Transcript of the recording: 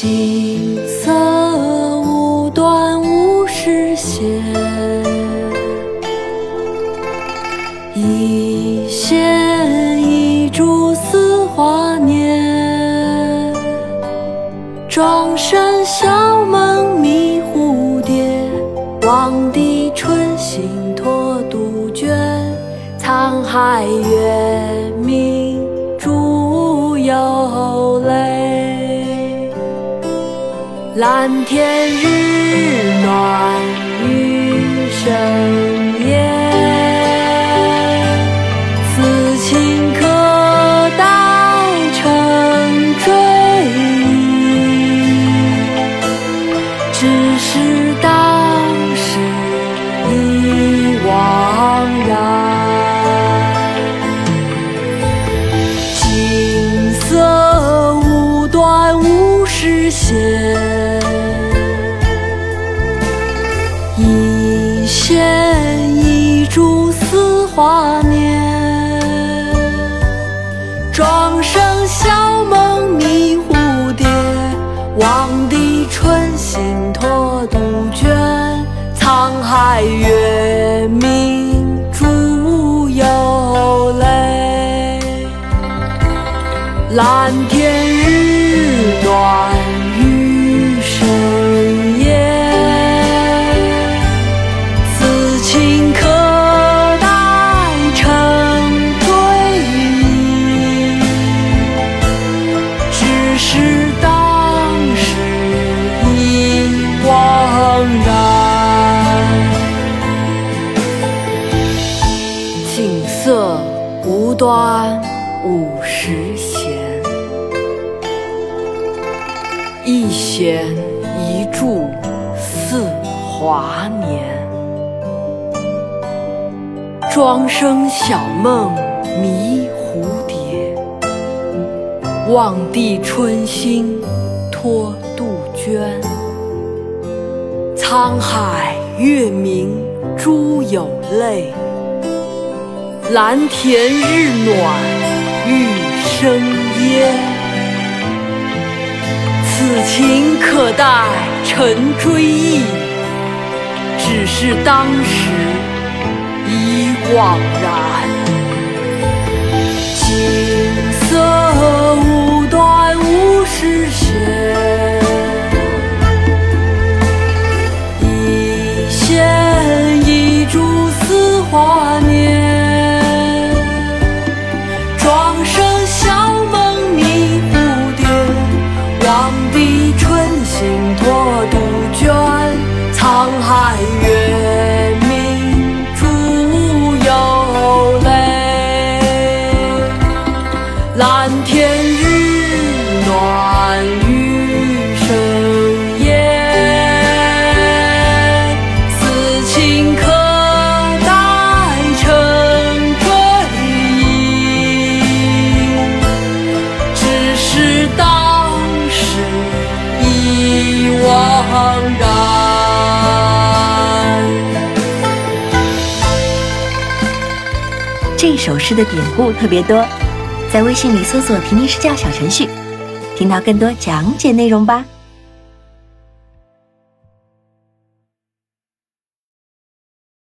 锦瑟无端无实现，一线一柱似华年。庄生晓梦迷蝴蝶，望帝春心托杜鹃。沧海月明蓝天日暖玉生烟。此情可待成追忆，只是当时已惘然。锦瑟无端无实现，一弦一株似华年。庄生晓梦迷蝴蝶，望帝春心托杜鹃。沧海月明珠有泪。蓝天日暖玉生端五十弦，一弦一柱似华年。庄生晓梦迷蝴蝶，望帝春心托杜鹃。沧海月明珠有泪。蓝田日暖玉生烟，此情可待成追忆，只是当时已惘然。锦瑟无这首诗的典故特别多，在微信里搜索“婷婷诗教”小程序，听到更多讲解内容吧。